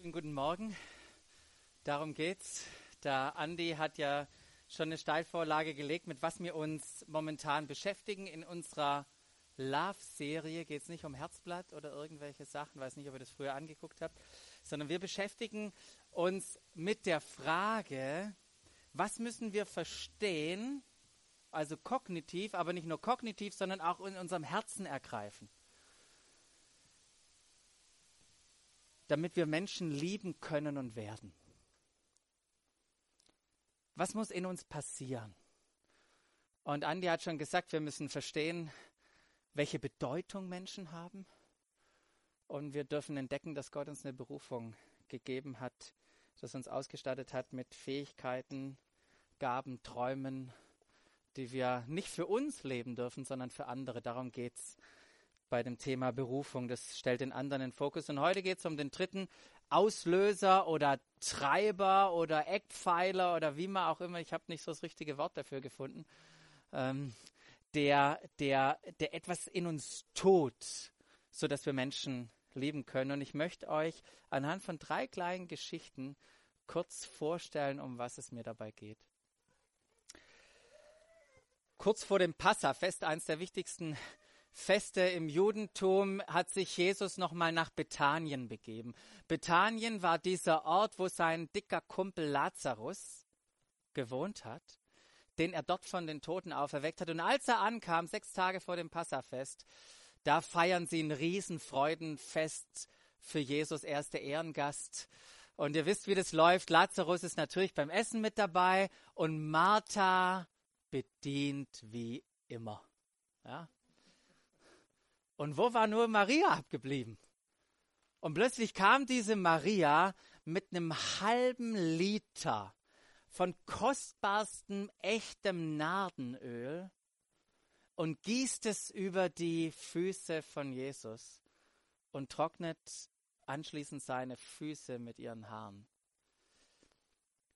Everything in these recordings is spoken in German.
Schönen guten Morgen. Darum geht's. Der Andi hat ja schon eine Steilvorlage gelegt, mit was wir uns momentan beschäftigen. In unserer Love-Serie geht es nicht um Herzblatt oder irgendwelche Sachen, weiß nicht, ob ihr das früher angeguckt habt, sondern wir beschäftigen uns mit der Frage, was müssen wir verstehen, also kognitiv, aber nicht nur kognitiv, sondern auch in unserem Herzen ergreifen. Damit wir Menschen lieben können und werden. Was muss in uns passieren? Und Andi hat schon gesagt, wir müssen verstehen, welche Bedeutung Menschen haben. Und wir dürfen entdecken, dass Gott uns eine Berufung gegeben hat, dass uns ausgestattet hat mit Fähigkeiten, Gaben, Träumen, die wir nicht für uns leben dürfen, sondern für andere. Darum geht es bei dem Thema Berufung. Das stellt den anderen in Fokus. Und heute geht es um den dritten Auslöser oder Treiber oder Eckpfeiler oder wie man auch immer, ich habe nicht so das richtige Wort dafür gefunden, ähm, der, der, der etwas in uns tut, sodass wir Menschen lieben können. Und ich möchte euch anhand von drei kleinen Geschichten kurz vorstellen, um was es mir dabei geht. Kurz vor dem Passafest, eines der wichtigsten Feste im Judentum hat sich Jesus nochmal nach Bethanien begeben. Bethanien war dieser Ort, wo sein dicker Kumpel Lazarus gewohnt hat, den er dort von den Toten auferweckt hat. Und als er ankam, sechs Tage vor dem Passafest, da feiern sie ein Riesenfreudenfest für Jesus. Er Ehrengast. Und ihr wisst, wie das läuft. Lazarus ist natürlich beim Essen mit dabei und Martha bedient wie immer. Ja, und wo war nur Maria abgeblieben? Und plötzlich kam diese Maria mit einem halben Liter von kostbarstem, echtem Nardenöl und gießt es über die Füße von Jesus und trocknet anschließend seine Füße mit ihren Haaren.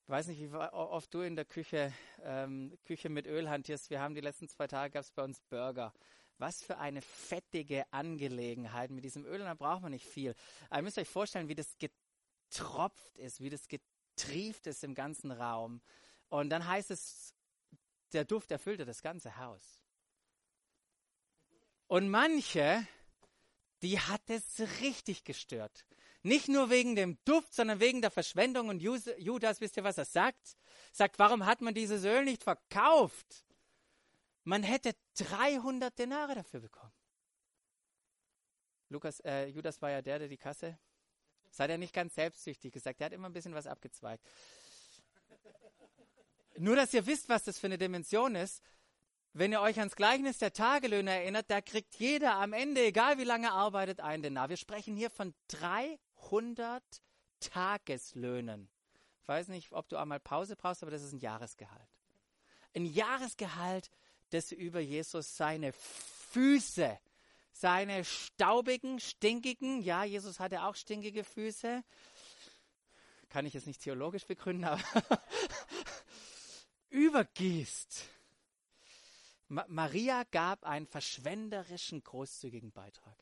Ich weiß nicht, wie oft du in der Küche, ähm, Küche mit Öl hantierst. Wir haben die letzten zwei Tage gab es bei uns Burger. Was für eine fettige Angelegenheit mit diesem Öl. Da braucht man nicht viel. Aber ihr müsst euch vorstellen, wie das getropft ist, wie das getrieft ist im ganzen Raum. Und dann heißt es, der Duft erfüllte das ganze Haus. Und manche, die hat es richtig gestört. Nicht nur wegen dem Duft, sondern wegen der Verschwendung. Und Judas, wisst ihr, was er sagt? Sagt, warum hat man dieses Öl nicht verkauft? Man hätte 300 Denare dafür bekommen. Lukas, äh, Judas war ja der, der die Kasse. Seid er nicht ganz selbstsüchtig gesagt. Er hat immer ein bisschen was abgezweigt. Nur, dass ihr wisst, was das für eine Dimension ist. Wenn ihr euch ans Gleichnis der Tagelöhne erinnert, da kriegt jeder am Ende, egal wie lange er arbeitet, einen Denar. Wir sprechen hier von 300 Tageslöhnen. Ich weiß nicht, ob du einmal Pause brauchst, aber das ist ein Jahresgehalt. Ein Jahresgehalt das über Jesus seine Füße, seine staubigen, stinkigen, ja, Jesus hatte auch stinkige Füße, kann ich jetzt nicht theologisch begründen, aber übergießt. Ma Maria gab einen verschwenderischen, großzügigen Beitrag.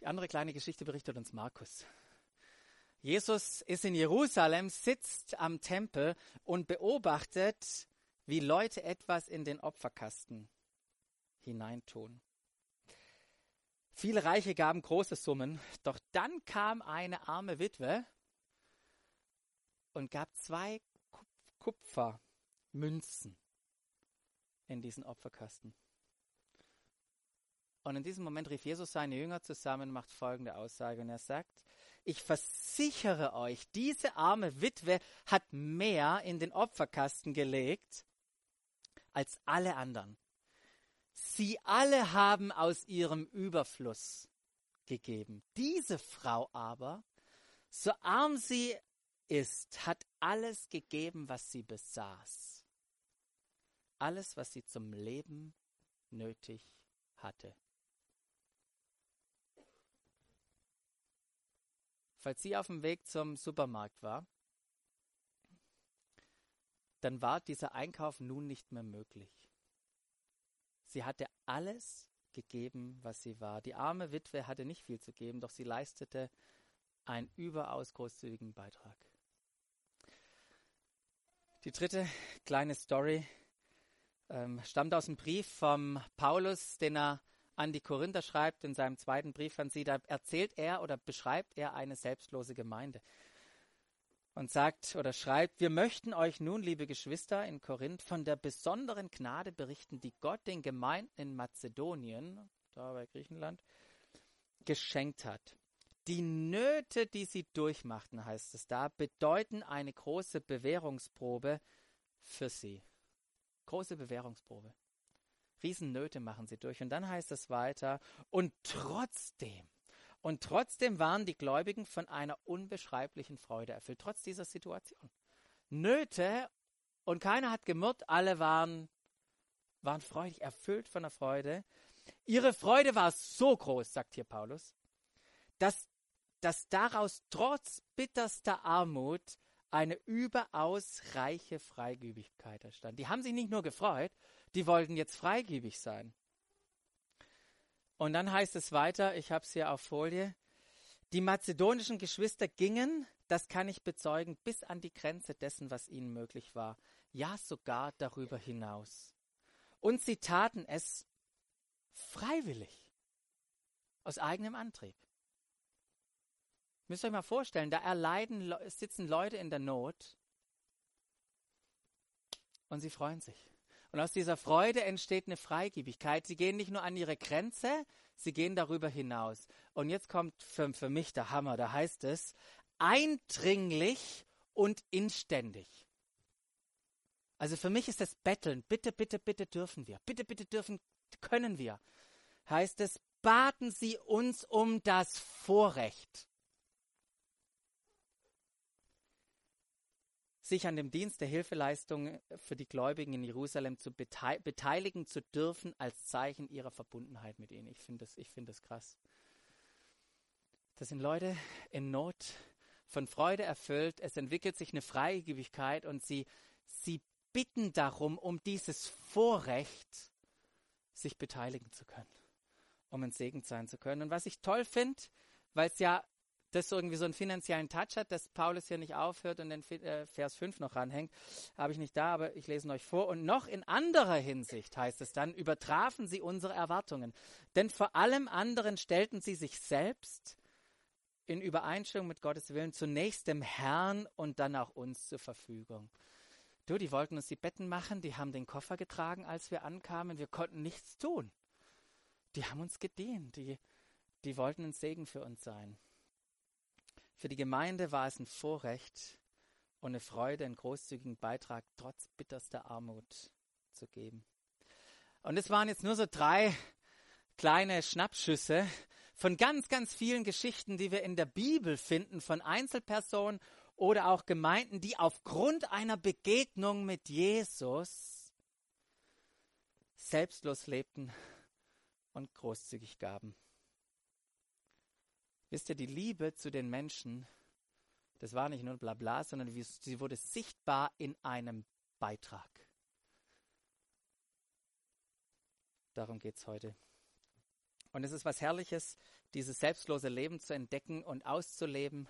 Die andere kleine Geschichte berichtet uns Markus. Jesus ist in Jerusalem, sitzt am Tempel und beobachtet, wie Leute etwas in den Opferkasten hineintun. Viele Reiche gaben große Summen, doch dann kam eine arme Witwe und gab zwei Kupfermünzen in diesen Opferkasten. Und in diesem Moment rief Jesus seine Jünger zusammen und macht folgende Aussage. Und er sagt, ich versichere euch, diese arme Witwe hat mehr in den Opferkasten gelegt als alle anderen. Sie alle haben aus ihrem Überfluss gegeben. Diese Frau aber, so arm sie ist, hat alles gegeben, was sie besaß. Alles, was sie zum Leben nötig hatte. Falls sie auf dem Weg zum Supermarkt war, dann war dieser Einkauf nun nicht mehr möglich. Sie hatte alles gegeben, was sie war. Die arme Witwe hatte nicht viel zu geben, doch sie leistete einen überaus großzügigen Beitrag. Die dritte kleine Story ähm, stammt aus einem Brief vom Paulus, den er an die Korinther schreibt, in seinem zweiten Brief an sie. Da erzählt er oder beschreibt er eine selbstlose Gemeinde und sagt oder schreibt, wir möchten euch nun, liebe Geschwister in Korinth, von der besonderen Gnade berichten, die Gott den Gemeinden in Mazedonien, da bei Griechenland, geschenkt hat. Die Nöte, die sie durchmachten, heißt es da, bedeuten eine große Bewährungsprobe für sie. Große Bewährungsprobe. Riesennöte machen sie durch. Und dann heißt es weiter, und trotzdem, und trotzdem waren die Gläubigen von einer unbeschreiblichen Freude erfüllt, trotz dieser Situation. Nöte und keiner hat gemurrt, alle waren, waren freudig, erfüllt von der Freude. Ihre Freude war so groß, sagt hier Paulus, dass, dass daraus trotz bitterster Armut eine überaus reiche Freigebigkeit entstand. Die haben sich nicht nur gefreut, die wollten jetzt freigebig sein. Und dann heißt es weiter, ich habe es hier auf Folie, die mazedonischen Geschwister gingen, das kann ich bezeugen, bis an die Grenze dessen, was ihnen möglich war, ja sogar darüber hinaus. Und sie taten es freiwillig, aus eigenem Antrieb. Müsst ihr euch mal vorstellen, da erleiden, sitzen Leute in der Not und sie freuen sich. Und aus dieser Freude entsteht eine Freigebigkeit. Sie gehen nicht nur an ihre Grenze, sie gehen darüber hinaus. Und jetzt kommt für, für mich der Hammer, da heißt es, eindringlich und inständig. Also für mich ist das Betteln. Bitte, bitte, bitte dürfen wir. Bitte, bitte dürfen, können wir. Heißt es, baten Sie uns um das Vorrecht. Sich an dem Dienst der Hilfeleistung für die Gläubigen in Jerusalem zu beteiligen zu dürfen als Zeichen ihrer Verbundenheit mit ihnen. Ich finde das, find das krass. Das sind Leute in Not, von Freude erfüllt. Es entwickelt sich eine Freigebigkeit und sie, sie bitten darum, um dieses Vorrecht, sich beteiligen zu können, um ein Segen sein zu können. Und was ich toll finde, weil es ja das irgendwie so einen finanziellen Touch hat, dass Paulus hier nicht aufhört und den äh, Vers 5 noch ranhängt, habe ich nicht da, aber ich lese ihn euch vor. Und noch in anderer Hinsicht heißt es dann, übertrafen sie unsere Erwartungen. Denn vor allem anderen stellten sie sich selbst in Übereinstimmung mit Gottes Willen zunächst dem Herrn und dann auch uns zur Verfügung. Du, die wollten uns die Betten machen, die haben den Koffer getragen, als wir ankamen, wir konnten nichts tun. Die haben uns gedient, die, die wollten ein Segen für uns sein. Für die Gemeinde war es ein Vorrecht und eine Freude, einen großzügigen Beitrag trotz bitterster Armut zu geben. Und es waren jetzt nur so drei kleine Schnappschüsse von ganz, ganz vielen Geschichten, die wir in der Bibel finden, von Einzelpersonen oder auch Gemeinden, die aufgrund einer Begegnung mit Jesus selbstlos lebten und großzügig gaben. Wisst ihr, die Liebe zu den Menschen, das war nicht nur Blabla, sondern sie wurde sichtbar in einem Beitrag. Darum geht es heute. Und es ist was Herrliches, dieses selbstlose Leben zu entdecken und auszuleben,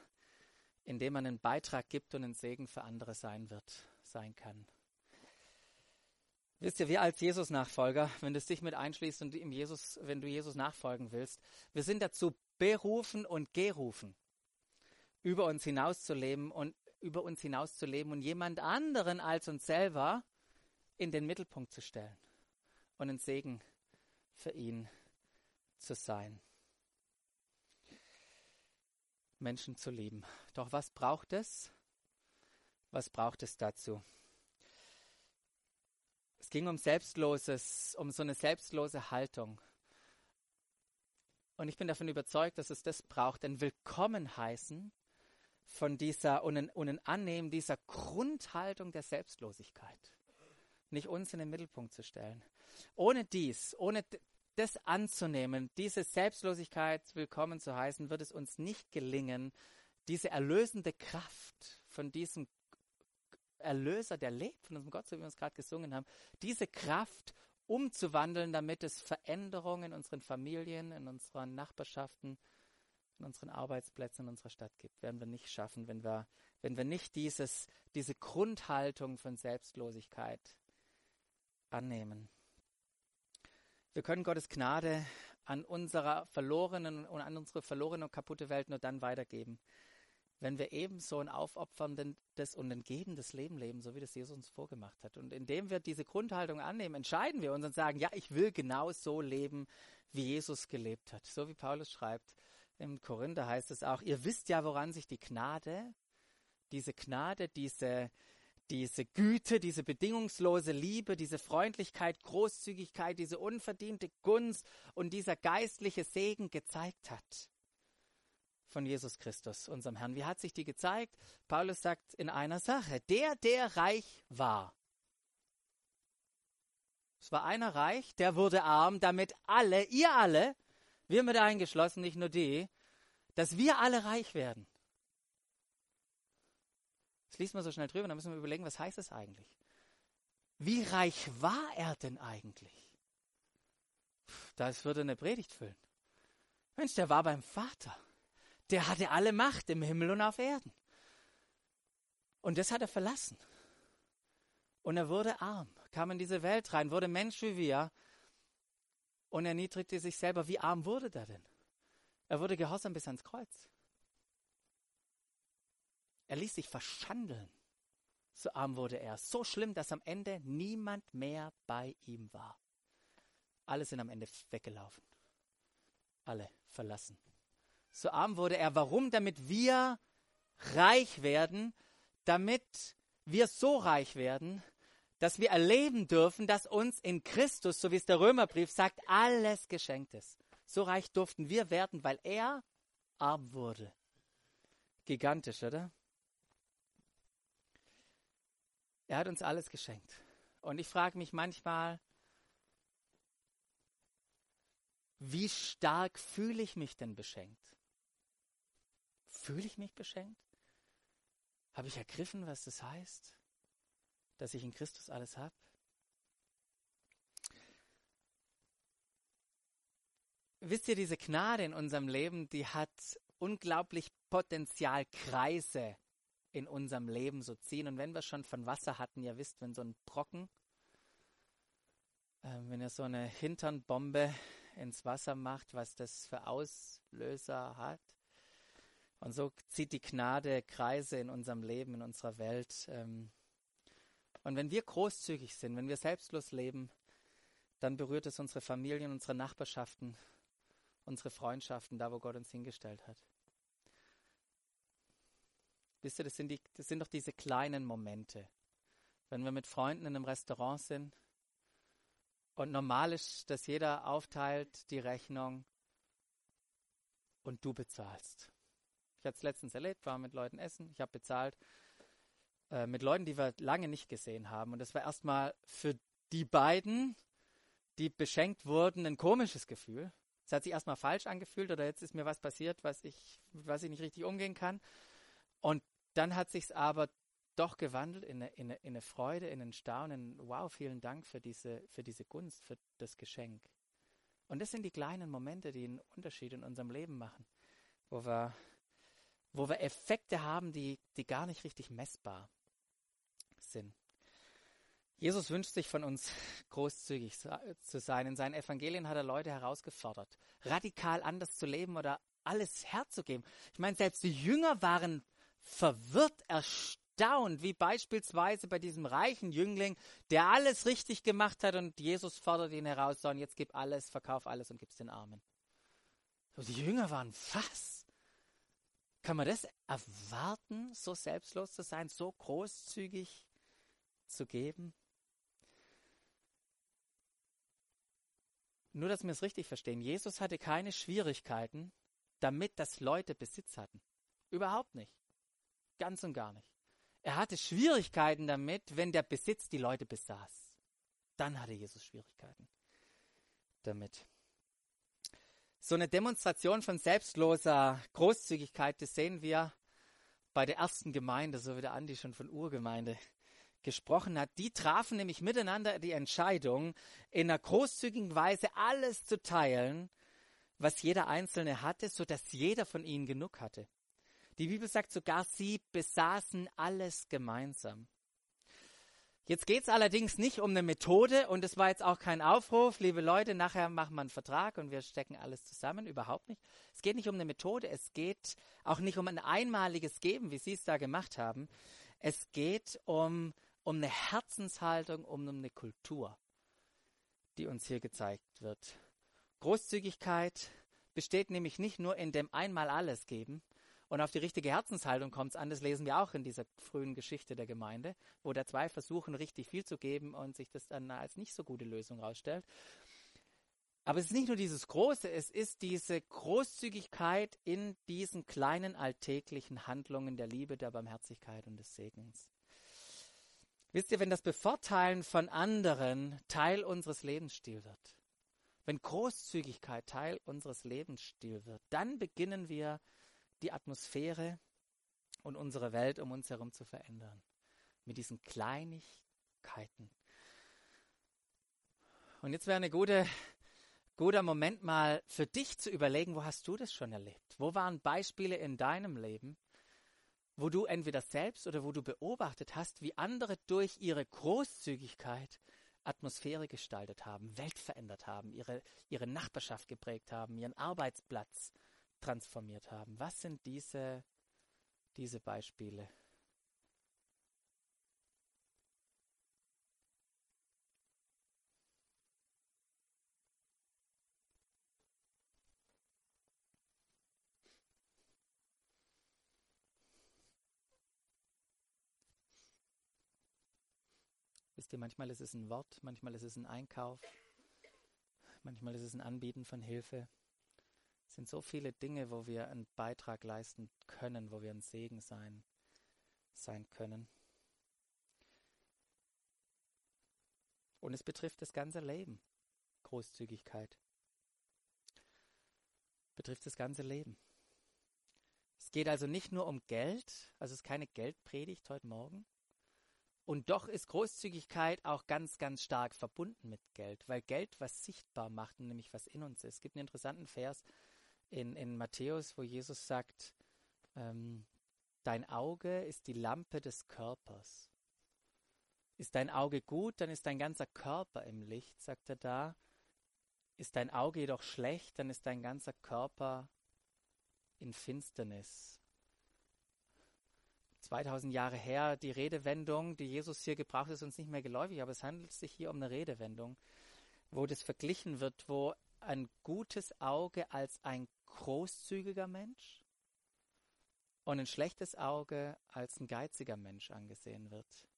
indem man einen Beitrag gibt und ein Segen für andere sein wird, sein kann. Wisst ihr, wir als Jesus-Nachfolger, wenn du dich mit einschließt und ihm Jesus, wenn du Jesus nachfolgen willst, wir sind dazu berufen und gerufen, über uns hinauszuleben und über uns hinauszuleben und jemand anderen als uns selber in den Mittelpunkt zu stellen und ein Segen für ihn zu sein. Menschen zu lieben. Doch was braucht es? Was braucht es dazu? Es ging um selbstloses, um so eine selbstlose Haltung. Und ich bin davon überzeugt, dass es das braucht, ein Willkommen heißen von dieser und ein, und ein Annehmen dieser Grundhaltung der Selbstlosigkeit. Nicht uns in den Mittelpunkt zu stellen. Ohne dies, ohne das anzunehmen, diese Selbstlosigkeit willkommen zu heißen, wird es uns nicht gelingen, diese erlösende Kraft von diesem Erlöser, der lebt, von unserem Gott, so wie wir es gerade gesungen haben, diese Kraft umzuwandeln, damit es Veränderungen in unseren Familien, in unseren Nachbarschaften, in unseren Arbeitsplätzen in unserer Stadt gibt. Werden wir nicht schaffen, wenn wir, wenn wir nicht dieses, diese Grundhaltung von Selbstlosigkeit annehmen. Wir können Gottes Gnade an unserer verlorenen und an unsere verlorene und kaputte Welt nur dann weitergeben, wenn wir ebenso ein aufopferndes und ein gebendes Leben leben, so wie das Jesus uns vorgemacht hat. Und indem wir diese Grundhaltung annehmen, entscheiden wir uns und sagen, ja, ich will genau so leben, wie Jesus gelebt hat. So wie Paulus schreibt im Korinther heißt es auch, ihr wisst ja, woran sich die Gnade, diese Gnade, diese, diese Güte, diese bedingungslose Liebe, diese Freundlichkeit, Großzügigkeit, diese unverdiente Gunst und dieser geistliche Segen gezeigt hat von Jesus Christus, unserem Herrn. Wie hat sich die gezeigt? Paulus sagt in einer Sache, der, der reich war. Es war einer reich, der wurde arm, damit alle, ihr alle, wir mit eingeschlossen, nicht nur die, dass wir alle reich werden. Das liest man so schnell drüber, dann müssen wir überlegen, was heißt das eigentlich? Wie reich war er denn eigentlich? Das würde eine Predigt füllen. Mensch, der war beim Vater. Der hatte alle Macht im Himmel und auf Erden. Und das hat er verlassen. Und er wurde arm, kam in diese Welt rein, wurde Mensch wie wir und erniedrigte sich selber. Wie arm wurde er denn? Er wurde gehorsam bis ans Kreuz. Er ließ sich verschandeln. So arm wurde er. So schlimm, dass am Ende niemand mehr bei ihm war. Alle sind am Ende weggelaufen. Alle verlassen. So arm wurde er. Warum? Damit wir reich werden, damit wir so reich werden, dass wir erleben dürfen, dass uns in Christus, so wie es der Römerbrief sagt, alles geschenkt ist. So reich durften wir werden, weil er arm wurde. Gigantisch, oder? Er hat uns alles geschenkt. Und ich frage mich manchmal, wie stark fühle ich mich denn beschenkt? Fühle ich mich beschenkt? Habe ich ergriffen, was das heißt, dass ich in Christus alles habe? Wisst ihr, diese Gnade in unserem Leben, die hat unglaublich Potenzial, Kreise in unserem Leben so ziehen. Und wenn wir schon von Wasser hatten, ihr wisst, wenn so ein Brocken, äh, wenn ihr so eine Hinternbombe ins Wasser macht, was das für Auslöser hat, und so zieht die Gnade Kreise in unserem Leben, in unserer Welt. Ähm. Und wenn wir großzügig sind, wenn wir selbstlos leben, dann berührt es unsere Familien, unsere Nachbarschaften, unsere Freundschaften, da wo Gott uns hingestellt hat. Wisst ihr, das sind, die, das sind doch diese kleinen Momente. Wenn wir mit Freunden in einem Restaurant sind und normal ist, dass jeder aufteilt die Rechnung und du bezahlst. Ich hatte es letztens erlebt, war mit Leuten essen, ich habe bezahlt. Äh, mit Leuten, die wir lange nicht gesehen haben. Und das war erstmal für die beiden, die beschenkt wurden, ein komisches Gefühl. Es hat sich erstmal falsch angefühlt oder jetzt ist mir was passiert, was ich, was ich nicht richtig umgehen kann. Und dann hat sich aber doch gewandelt in eine, in, eine, in eine Freude, in ein Staunen. Wow, vielen Dank für diese, für diese Gunst, für das Geschenk. Und das sind die kleinen Momente, die einen Unterschied in unserem Leben machen, wo wir wo wir Effekte haben, die, die gar nicht richtig messbar sind. Jesus wünscht sich von uns großzügig zu sein. In seinen Evangelien hat er Leute herausgefordert, radikal anders zu leben oder alles herzugeben. Ich meine, selbst die Jünger waren verwirrt, erstaunt, wie beispielsweise bei diesem reichen Jüngling, der alles richtig gemacht hat und Jesus fordert ihn heraus, so, und jetzt gib alles, verkauf alles und gib's den Armen. Die Jünger waren was? Kann man das erwarten, so selbstlos zu sein, so großzügig zu geben? Nur, dass wir es richtig verstehen. Jesus hatte keine Schwierigkeiten damit, dass Leute Besitz hatten. Überhaupt nicht. Ganz und gar nicht. Er hatte Schwierigkeiten damit, wenn der Besitz die Leute besaß. Dann hatte Jesus Schwierigkeiten damit. So eine Demonstration von selbstloser Großzügigkeit, das sehen wir bei der ersten Gemeinde, so wie der Andi schon von Urgemeinde gesprochen hat. Die trafen nämlich miteinander die Entscheidung, in einer großzügigen Weise alles zu teilen, was jeder Einzelne hatte, so dass jeder von ihnen genug hatte. Die Bibel sagt sogar, sie besaßen alles gemeinsam. Jetzt geht es allerdings nicht um eine Methode und es war jetzt auch kein Aufruf, liebe Leute, nachher machen wir einen Vertrag und wir stecken alles zusammen, überhaupt nicht. Es geht nicht um eine Methode, es geht auch nicht um ein einmaliges Geben, wie Sie es da gemacht haben. Es geht um, um eine Herzenshaltung, um eine Kultur, die uns hier gezeigt wird. Großzügigkeit besteht nämlich nicht nur in dem einmal alles geben, und auf die richtige Herzenshaltung kommt es an. Das lesen wir auch in dieser frühen Geschichte der Gemeinde, wo der zwei versuchen, richtig viel zu geben und sich das dann als nicht so gute Lösung herausstellt. Aber es ist nicht nur dieses Große, es ist diese Großzügigkeit in diesen kleinen alltäglichen Handlungen der Liebe, der Barmherzigkeit und des Segens. Wisst ihr, wenn das Bevorteilen von anderen Teil unseres Lebensstils wird, wenn Großzügigkeit Teil unseres Lebensstils wird, dann beginnen wir die Atmosphäre und unsere Welt um uns herum zu verändern. Mit diesen Kleinigkeiten. Und jetzt wäre ein gute, guter Moment mal für dich zu überlegen, wo hast du das schon erlebt? Wo waren Beispiele in deinem Leben, wo du entweder selbst oder wo du beobachtet hast, wie andere durch ihre Großzügigkeit Atmosphäre gestaltet haben, Welt verändert haben, ihre, ihre Nachbarschaft geprägt haben, ihren Arbeitsplatz transformiert haben. Was sind diese, diese Beispiele? Wisst ihr, manchmal ist es ein Wort, manchmal ist es ein Einkauf, manchmal ist es ein Anbieten von Hilfe. Es sind so viele Dinge, wo wir einen Beitrag leisten können, wo wir ein Segen sein, sein können. Und es betrifft das ganze Leben. Großzügigkeit. Betrifft das ganze Leben. Es geht also nicht nur um Geld, also es ist keine Geldpredigt heute Morgen. Und doch ist Großzügigkeit auch ganz, ganz stark verbunden mit Geld, weil Geld was sichtbar macht, nämlich was in uns ist. Es gibt einen interessanten Vers, in, in Matthäus, wo Jesus sagt, ähm, dein Auge ist die Lampe des Körpers. Ist dein Auge gut, dann ist dein ganzer Körper im Licht, sagt er da. Ist dein Auge jedoch schlecht, dann ist dein ganzer Körper in Finsternis. 2000 Jahre her, die Redewendung, die Jesus hier gebraucht, ist uns nicht mehr geläufig, aber es handelt sich hier um eine Redewendung, wo das verglichen wird, wo ein gutes Auge als ein großzügiger Mensch und ein schlechtes Auge als ein geiziger Mensch angesehen wird.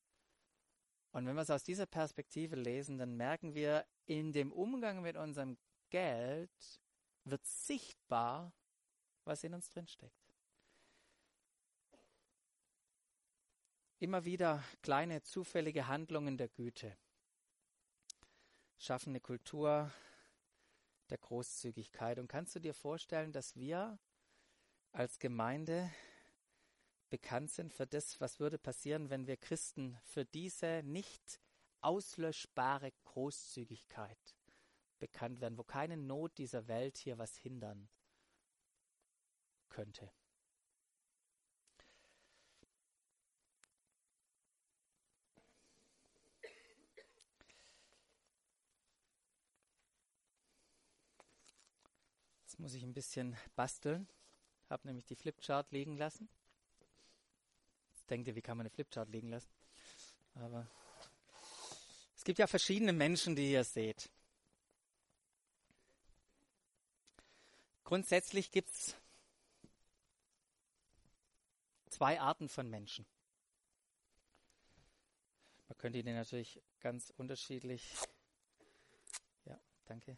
Und wenn wir es aus dieser Perspektive lesen, dann merken wir, in dem Umgang mit unserem Geld wird sichtbar, was in uns drin steckt. Immer wieder kleine zufällige Handlungen der Güte schaffen eine Kultur der Großzügigkeit. Und kannst du dir vorstellen, dass wir als Gemeinde bekannt sind für das, was würde passieren, wenn wir Christen für diese nicht auslöschbare Großzügigkeit bekannt werden, wo keine Not dieser Welt hier was hindern könnte. Muss ich ein bisschen basteln. Habe nämlich die Flipchart liegen lassen. Jetzt denkt ihr, wie kann man eine Flipchart liegen lassen? Aber es gibt ja verschiedene Menschen, die ihr seht. Grundsätzlich gibt es zwei Arten von Menschen. Man könnte ihnen natürlich ganz unterschiedlich. Ja, danke.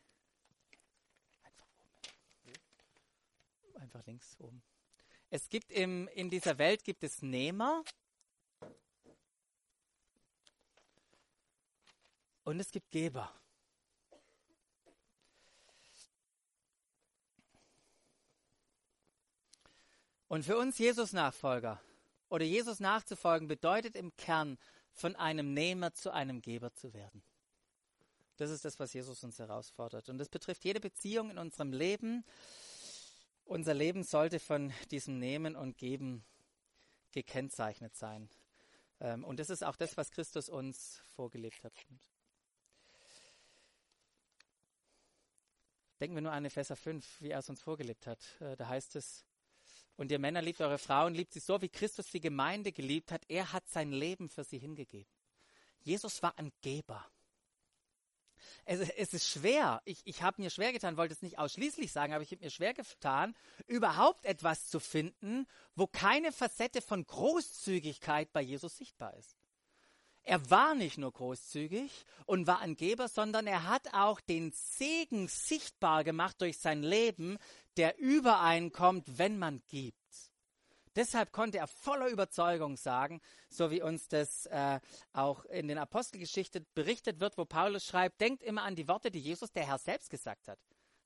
Einfach links oben. Es gibt im, in dieser Welt gibt es Nehmer und es gibt Geber. Und für uns Jesus-Nachfolger oder Jesus nachzufolgen bedeutet im Kern, von einem Nehmer zu einem Geber zu werden. Das ist das, was Jesus uns herausfordert. Und das betrifft jede Beziehung in unserem Leben. Unser Leben sollte von diesem Nehmen und Geben gekennzeichnet sein. Ähm, und das ist auch das, was Christus uns vorgelebt hat. Denken wir nur an Epheser 5, wie er es uns vorgelebt hat. Äh, da heißt es, und ihr Männer liebt eure Frauen, liebt sie so, wie Christus die Gemeinde geliebt hat. Er hat sein Leben für sie hingegeben. Jesus war ein Geber. Es, es ist schwer. Ich, ich habe mir schwer getan, wollte es nicht ausschließlich sagen, aber ich habe mir schwer getan, überhaupt etwas zu finden, wo keine Facette von Großzügigkeit bei Jesus sichtbar ist. Er war nicht nur großzügig und war ein Geber, sondern er hat auch den Segen sichtbar gemacht durch sein Leben, der übereinkommt, wenn man gibt. Deshalb konnte er voller Überzeugung sagen, so wie uns das äh, auch in den Apostelgeschichten berichtet wird, wo Paulus schreibt, denkt immer an die Worte, die Jesus der Herr selbst gesagt hat.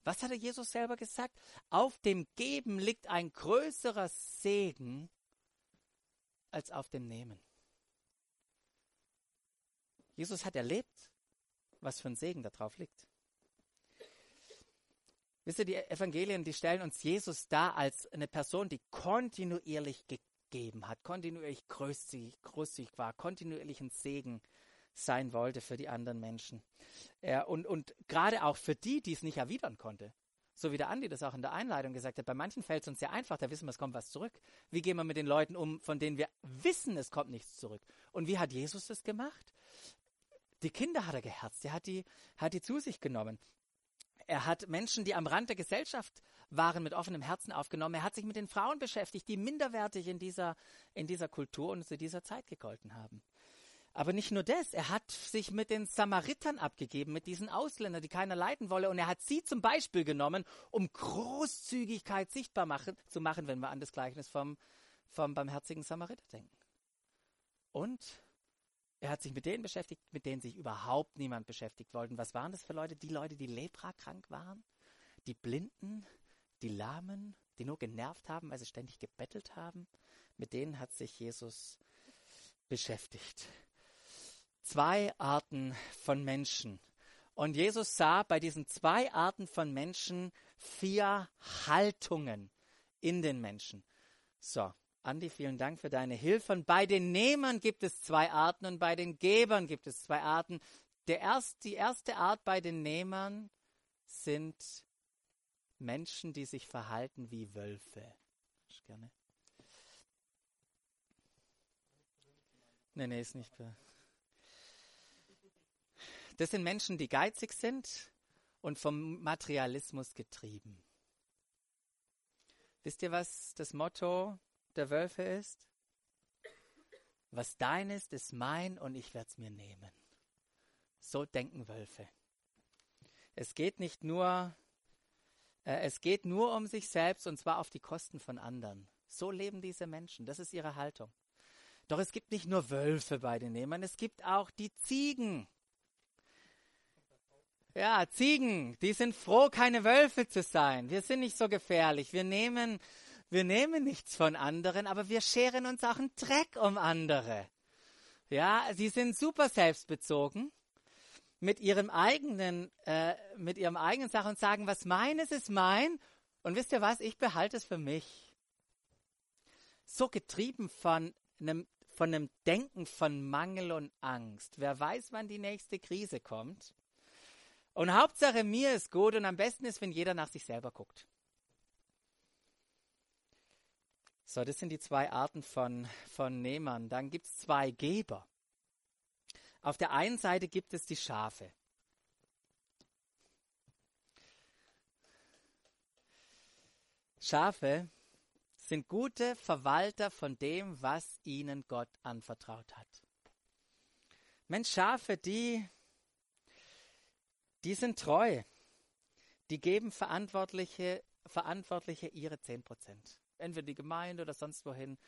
Was hat er Jesus selber gesagt? Auf dem Geben liegt ein größerer Segen als auf dem Nehmen. Jesus hat erlebt, was für ein Segen da drauf liegt. Wisst ihr, die Evangelien, die stellen uns Jesus dar als eine Person, die kontinuierlich gegeben hat, kontinuierlich großzügig, großzügig war, kontinuierlich ein Segen sein wollte für die anderen Menschen. Er, und, und gerade auch für die, die es nicht erwidern konnte. So wie der Andi das auch in der Einleitung gesagt hat, bei manchen fällt es uns sehr einfach, da wissen wir, es kommt was zurück. Wie gehen wir mit den Leuten um, von denen wir wissen, es kommt nichts zurück? Und wie hat Jesus das gemacht? Die Kinder hat er geherzt, er hat die, hat die zu sich genommen. Er hat Menschen, die am Rand der Gesellschaft waren, mit offenem Herzen aufgenommen. Er hat sich mit den Frauen beschäftigt, die minderwertig in dieser, in dieser Kultur und zu dieser Zeit gegolten haben. Aber nicht nur das, er hat sich mit den Samaritern abgegeben, mit diesen Ausländern, die keiner leiden wolle. Und er hat sie zum Beispiel genommen, um Großzügigkeit sichtbar machen, zu machen, wenn wir an das Gleichnis vom, vom barmherzigen Samariter denken. Und er hat sich mit denen beschäftigt, mit denen sich überhaupt niemand beschäftigt wollte. Was waren das für Leute? Die Leute, die leprakrank waren, die Blinden, die Lahmen, die nur genervt haben, weil sie ständig gebettelt haben. Mit denen hat sich Jesus beschäftigt. Zwei Arten von Menschen. Und Jesus sah bei diesen zwei Arten von Menschen vier Haltungen in den Menschen. So, Andi, vielen Dank für deine Hilfe. Und bei den Nehmern gibt es zwei Arten und bei den Gebern gibt es zwei Arten. Der erst, die erste Art bei den Nehmern sind Menschen, die sich verhalten wie Wölfe. Ich gerne. Nee, nee, ist nicht. Das sind Menschen, die geizig sind und vom Materialismus getrieben. Wisst ihr, was das Motto der Wölfe ist? Was dein ist, ist mein und ich werde es mir nehmen. So denken Wölfe. Es geht nicht nur, äh, es geht nur um sich selbst und zwar auf die Kosten von anderen. So leben diese Menschen. Das ist ihre Haltung. Doch es gibt nicht nur Wölfe bei den Nehmern, es gibt auch die Ziegen. Ja, Ziegen, die sind froh, keine Wölfe zu sein. Wir sind nicht so gefährlich. Wir nehmen wir nehmen nichts von anderen, aber wir scheren uns auch einen Dreck um andere. Ja, sie sind super selbstbezogen mit ihrem eigenen, äh, mit ihrem eigenen Sache und sagen, was meines ist mein. Und wisst ihr was? Ich behalte es für mich. So getrieben von einem, von einem Denken von Mangel und Angst. Wer weiß, wann die nächste Krise kommt. Und Hauptsache mir ist gut und am besten ist, wenn jeder nach sich selber guckt. So, das sind die zwei Arten von, von Nehmern. Dann gibt es zwei Geber. Auf der einen Seite gibt es die Schafe. Schafe sind gute Verwalter von dem, was ihnen Gott anvertraut hat. Mensch, Schafe, die, die sind treu. Die geben Verantwortliche, Verantwortliche ihre 10 Prozent entweder die Gemeinde oder sonst wohin,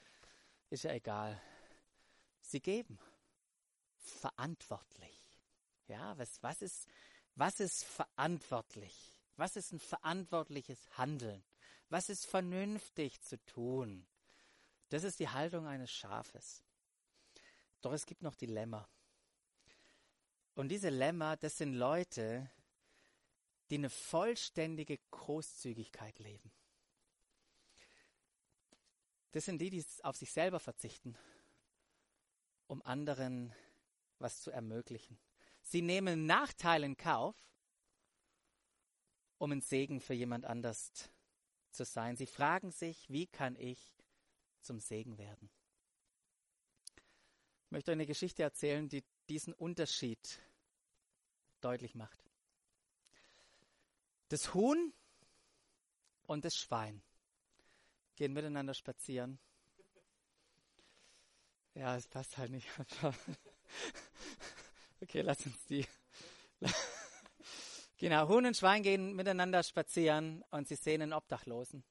ist ja egal. Sie geben verantwortlich. Ja, was, was, ist, was ist verantwortlich? Was ist ein verantwortliches Handeln? Was ist vernünftig zu tun? Das ist die Haltung eines Schafes. Doch es gibt noch Dilemma. Und diese Lämmer, das sind Leute, die eine vollständige Großzügigkeit leben. Das sind die, die auf sich selber verzichten, um anderen was zu ermöglichen. Sie nehmen Nachteile in Kauf, um ein Segen für jemand anders zu sein. Sie fragen sich, wie kann ich zum Segen werden? Ich möchte eine Geschichte erzählen, die diesen Unterschied deutlich macht. Das Huhn und das Schwein gehen miteinander spazieren. Ja, es passt halt nicht. okay, lass uns die. genau, Huhn und Schwein gehen miteinander spazieren und sie sehen einen Obdachlosen.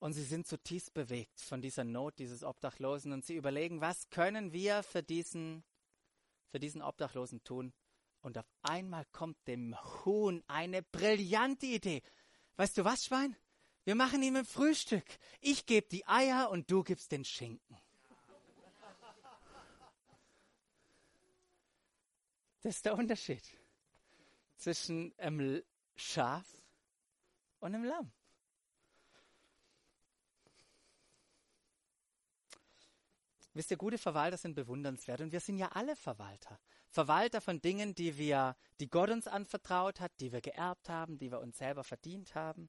Und sie sind zutiefst bewegt von dieser Not dieses Obdachlosen und sie überlegen, was können wir für diesen, für diesen Obdachlosen tun? Und auf einmal kommt dem Huhn eine brillante Idee. Weißt du was, Schwein? Wir machen ihm ein Frühstück. Ich gebe die Eier und du gibst den Schinken. Das ist der Unterschied zwischen einem Schaf und einem Lamm. Wisst ihr, gute Verwalter sind bewundernswert und wir sind ja alle Verwalter. Verwalter von Dingen, die wir, die Gott uns anvertraut hat, die wir geerbt haben, die wir uns selber verdient haben.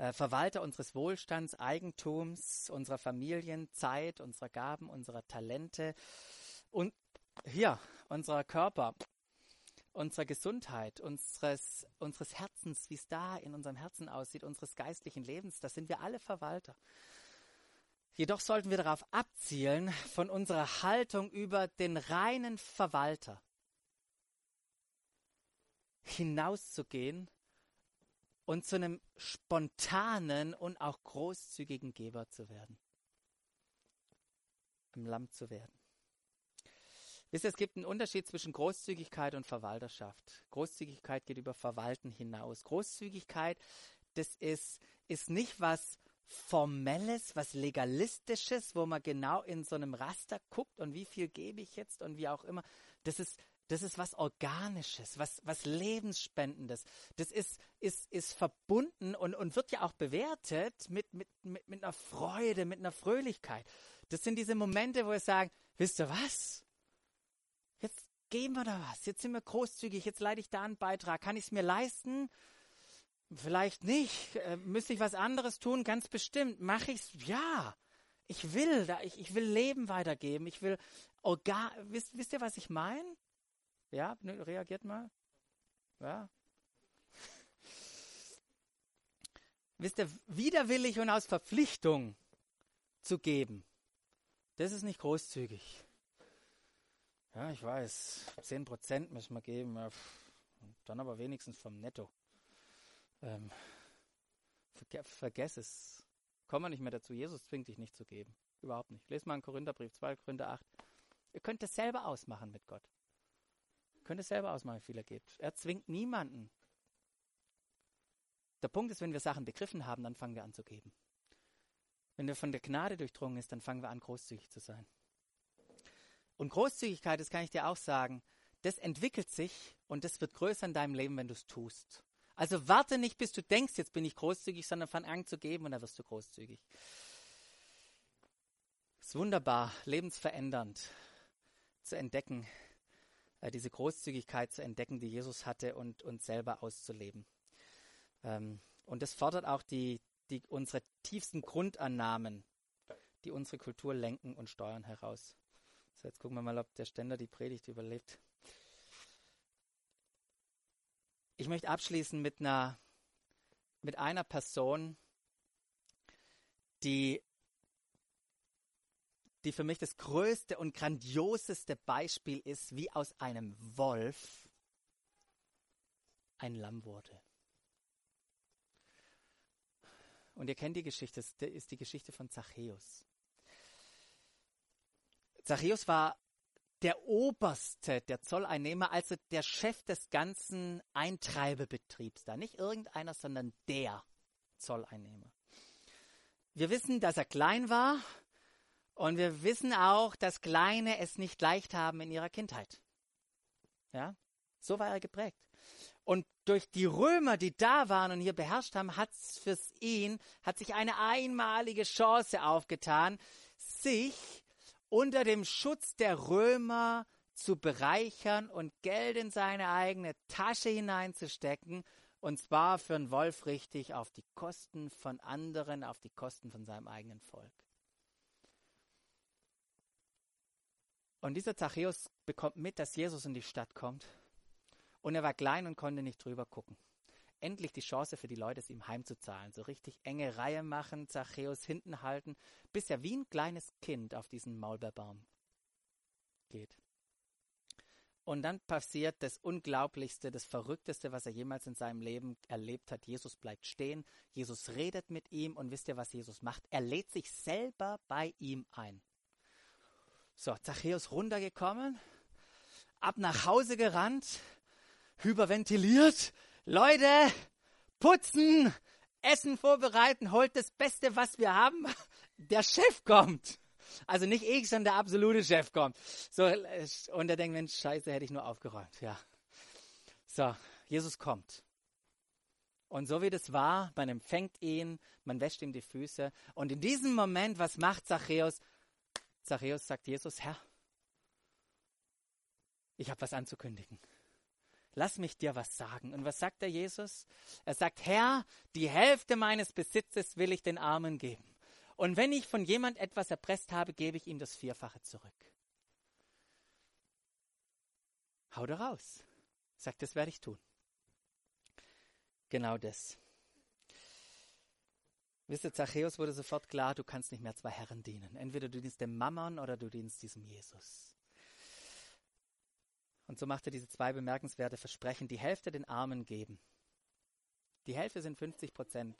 Äh, Verwalter unseres Wohlstands, Eigentums, unserer Familien, Zeit, unserer Gaben, unserer Talente und hier unserer Körper, unserer Gesundheit, unseres, unseres Herzens, wie es da in unserem Herzen aussieht, unseres geistlichen Lebens. Das sind wir alle Verwalter. Jedoch sollten wir darauf abzielen, von unserer Haltung über den reinen Verwalter hinauszugehen und zu einem spontanen und auch großzügigen Geber zu werden. Im Lamm zu werden. Wisst ihr, es gibt einen Unterschied zwischen Großzügigkeit und Verwalterschaft. Großzügigkeit geht über Verwalten hinaus. Großzügigkeit, das ist, ist nicht was Formelles, was Legalistisches, wo man genau in so einem Raster guckt und wie viel gebe ich jetzt und wie auch immer. Das ist, das ist was Organisches, was, was Lebensspendendes. Das ist, ist, ist verbunden und, und wird ja auch bewertet mit, mit, mit, mit einer Freude, mit einer Fröhlichkeit. Das sind diese Momente, wo wir sagen, wisst ihr was? Jetzt geben wir da was. Jetzt sind wir großzügig. Jetzt leite ich da einen Beitrag. Kann ich es mir leisten? Vielleicht nicht. Äh, müsste ich was anderes tun? Ganz bestimmt. Mache ich es? Ja. Ich will, da, ich, ich will Leben weitergeben. Ich will Organ. Wisst, wisst ihr, was ich meine? Ja, reagiert mal. Ja. wisst ihr, widerwillig und aus Verpflichtung zu geben, das ist nicht großzügig. Ja, ich weiß, 10% müssen wir geben, dann aber wenigstens vom Netto. Ähm, verge vergess es. Komm mal nicht mehr dazu. Jesus zwingt dich nicht zu geben. Überhaupt nicht. Lest mal einen Korintherbrief, 2 Korinther 8. Ihr könnt es selber ausmachen mit Gott. Könnt es selber ausmachen, wie viel er gibt. Er zwingt niemanden. Der Punkt ist, wenn wir Sachen begriffen haben, dann fangen wir an zu geben. Wenn wir von der Gnade durchdrungen ist, dann fangen wir an, großzügig zu sein. Und Großzügigkeit, das kann ich dir auch sagen, das entwickelt sich und das wird größer in deinem Leben, wenn du es tust. Also warte nicht, bis du denkst, jetzt bin ich großzügig, sondern fang an zu geben und dann wirst du großzügig. Es ist wunderbar, lebensverändernd zu entdecken, äh, diese Großzügigkeit zu entdecken, die Jesus hatte und uns selber auszuleben. Ähm, und das fordert auch die, die, unsere tiefsten Grundannahmen, die unsere Kultur lenken und steuern heraus. So, jetzt gucken wir mal, ob der Ständer die Predigt überlebt. Ich möchte abschließen mit einer, mit einer Person, die, die für mich das größte und grandioseste Beispiel ist, wie aus einem Wolf ein Lamm wurde. Und ihr kennt die Geschichte, das ist die Geschichte von Zachäus. Zachäus war der Oberste der Zolleinnehmer, also der Chef des ganzen Eintreibebetriebs da. Nicht irgendeiner, sondern der Zolleinnehmer. Wir wissen, dass er klein war und wir wissen auch, dass Kleine es nicht leicht haben in ihrer Kindheit. Ja, so war er geprägt. Und durch die Römer, die da waren und hier beherrscht haben, hat für ihn, hat sich eine einmalige Chance aufgetan, sich unter dem Schutz der Römer zu bereichern und Geld in seine eigene Tasche hineinzustecken, und zwar für einen Wolf richtig auf die Kosten von anderen, auf die Kosten von seinem eigenen Volk. Und dieser Zachäus bekommt mit, dass Jesus in die Stadt kommt. Und er war klein und konnte nicht drüber gucken. Endlich die Chance für die Leute, es ihm heimzuzahlen. So richtig enge Reihe machen, Zachäus hinten halten, bis er wie ein kleines Kind auf diesen Maulbeerbaum geht. Und dann passiert das Unglaublichste, das Verrückteste, was er jemals in seinem Leben erlebt hat. Jesus bleibt stehen, Jesus redet mit ihm und wisst ihr, was Jesus macht? Er lädt sich selber bei ihm ein. So, Zachäus runtergekommen, ab nach Hause gerannt, hyperventiliert. Leute, putzen, Essen vorbereiten, holt das Beste, was wir haben. Der Chef kommt. Also nicht ich, sondern der absolute Chef kommt. So, und er denkt, Mensch, scheiße, hätte ich nur aufgeräumt. Ja. So, Jesus kommt. Und so wie das war, man empfängt ihn, man wäscht ihm die Füße. Und in diesem Moment, was macht Zachäus? Zachäus sagt Jesus, Herr, ich habe was anzukündigen. Lass mich dir was sagen. Und was sagt der Jesus? Er sagt, Herr, die Hälfte meines Besitzes will ich den Armen geben. Und wenn ich von jemand etwas erpresst habe, gebe ich ihm das Vierfache zurück. Hau da raus. Sagt, das werde ich tun. Genau das. Wisst ihr, Zachäus wurde sofort klar, du kannst nicht mehr zwei Herren dienen. Entweder du dienst dem Mammon oder du dienst diesem Jesus. Und so macht er diese zwei bemerkenswerte Versprechen, die Hälfte den Armen geben. Die Hälfte sind 50 Prozent.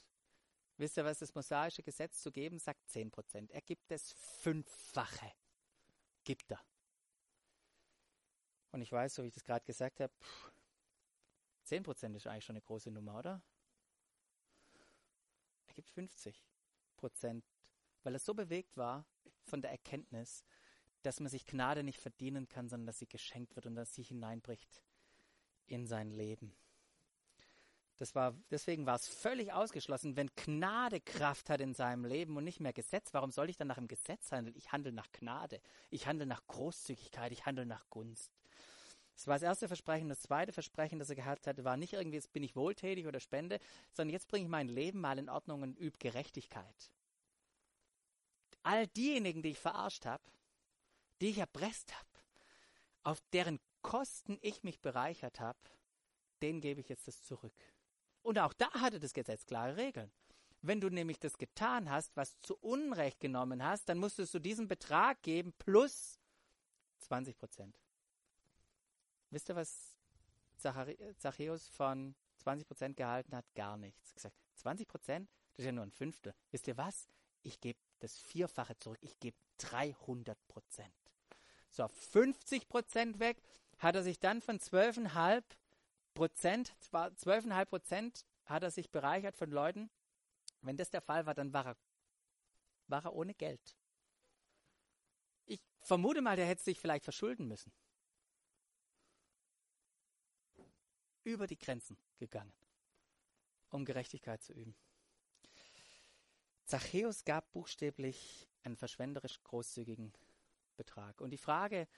Wisst ihr, was das mosaische Gesetz zu geben sagt? 10 Prozent. Er gibt es fünffache. Gibt er. Und ich weiß, so wie ich das gerade gesagt habe, 10 Prozent ist eigentlich schon eine große Nummer, oder? Gibt 50 Prozent, weil er so bewegt war von der Erkenntnis, dass man sich Gnade nicht verdienen kann, sondern dass sie geschenkt wird und dass sie hineinbricht in sein Leben. Das war, deswegen war es völlig ausgeschlossen, wenn Gnade Kraft hat in seinem Leben und nicht mehr Gesetz. Warum soll ich dann nach dem Gesetz handeln? Ich handle nach Gnade. Ich handle nach Großzügigkeit. Ich handle nach Gunst. Das war das erste Versprechen. Das zweite Versprechen, das er gehabt hatte, war nicht irgendwie, jetzt bin ich wohltätig oder spende, sondern jetzt bringe ich mein Leben mal in Ordnung und übe Gerechtigkeit. All diejenigen, die ich verarscht habe, die ich erpresst habe, auf deren Kosten ich mich bereichert habe, denen gebe ich jetzt das zurück. Und auch da hatte das Gesetz klare Regeln. Wenn du nämlich das getan hast, was zu Unrecht genommen hast, dann musstest du diesen Betrag geben plus 20 Prozent. Wisst ihr, was Zachäus von 20 Prozent gehalten hat? Gar nichts. Gesagt, 20 Prozent, das ist ja nur ein Fünftel. Wisst ihr was? Ich gebe das Vierfache zurück. Ich gebe 300 Prozent. So, 50 Prozent weg, hat er sich dann von 12,5 Prozent, 12,5 Prozent hat er sich bereichert von Leuten. Wenn das der Fall war, dann war er, war er ohne Geld. Ich vermute mal, der hätte sich vielleicht verschulden müssen. Über die Grenzen gegangen, um Gerechtigkeit zu üben. Zachäus gab buchstäblich einen verschwenderisch großzügigen Betrag. Und die Frage,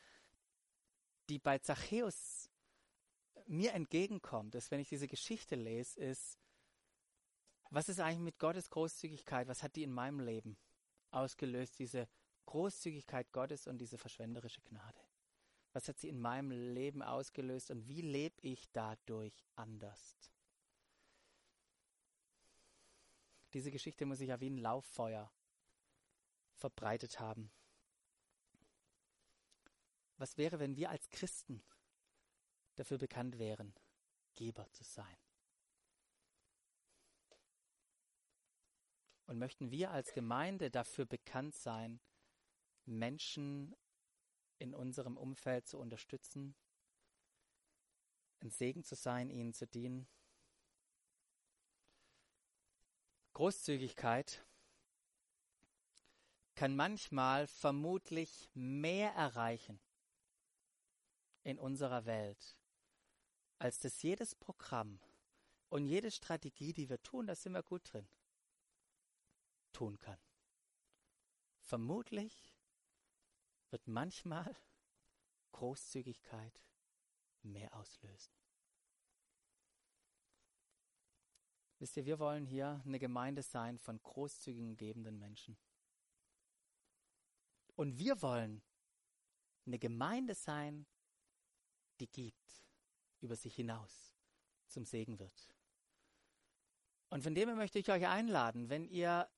die bei Zachäus mir entgegenkommt, ist, wenn ich diese Geschichte lese, ist, was ist eigentlich mit Gottes Großzügigkeit? Was hat die in meinem Leben ausgelöst, diese Großzügigkeit Gottes und diese verschwenderische Gnade? Was hat sie in meinem Leben ausgelöst und wie lebe ich dadurch anders? Diese Geschichte muss sich ja wie ein Lauffeuer verbreitet haben. Was wäre, wenn wir als Christen dafür bekannt wären, Geber zu sein? Und möchten wir als Gemeinde dafür bekannt sein, Menschen in unserem Umfeld zu unterstützen, ein Segen zu sein, ihnen zu dienen. Großzügigkeit kann manchmal vermutlich mehr erreichen in unserer Welt als dass jedes Programm und jede Strategie, die wir tun, da sind wir gut drin, tun kann. Vermutlich wird manchmal Großzügigkeit mehr auslösen. Wisst ihr, wir wollen hier eine Gemeinde sein von großzügigen, gebenden Menschen. Und wir wollen eine Gemeinde sein, die gibt über sich hinaus, zum Segen wird. Und von dem her möchte ich euch einladen, wenn ihr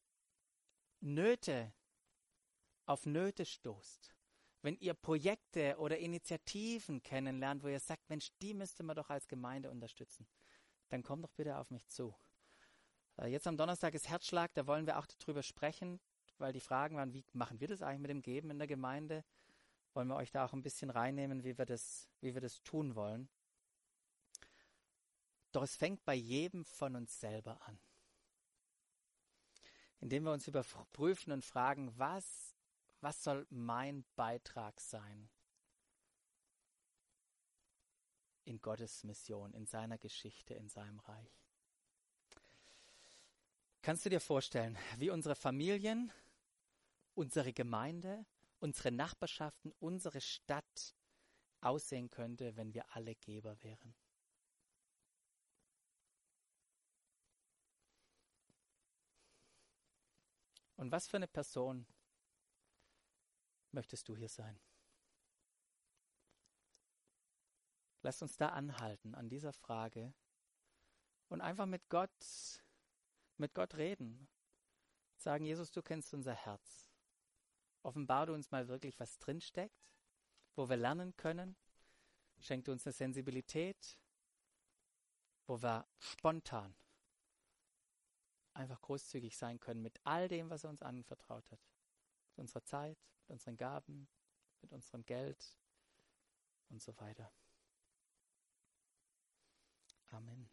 Nöte auf Nöte stoßt, wenn ihr Projekte oder Initiativen kennenlernt, wo ihr sagt, Mensch, die müsste man doch als Gemeinde unterstützen, dann kommt doch bitte auf mich zu. Äh, jetzt am Donnerstag ist Herzschlag, da wollen wir auch darüber sprechen, weil die Fragen waren, wie machen wir das eigentlich mit dem Geben in der Gemeinde? Wollen wir euch da auch ein bisschen reinnehmen, wie wir das, wie wir das tun wollen? Doch es fängt bei jedem von uns selber an. Indem wir uns überprüfen und fragen, was, was soll mein Beitrag sein in Gottes Mission, in seiner Geschichte, in seinem Reich? Kannst du dir vorstellen, wie unsere Familien, unsere Gemeinde, unsere Nachbarschaften, unsere Stadt aussehen könnte, wenn wir alle Geber wären? Und was für eine Person möchtest du hier sein? Lass uns da anhalten an dieser Frage und einfach mit Gott mit Gott reden. Sagen, Jesus, du kennst unser Herz. Offenbar du uns mal wirklich, was drinsteckt, wo wir lernen können. Schenk uns eine Sensibilität, wo wir spontan einfach großzügig sein können mit all dem, was er uns anvertraut hat mit unserer Zeit, mit unseren Gaben, mit unserem Geld und so weiter. Amen.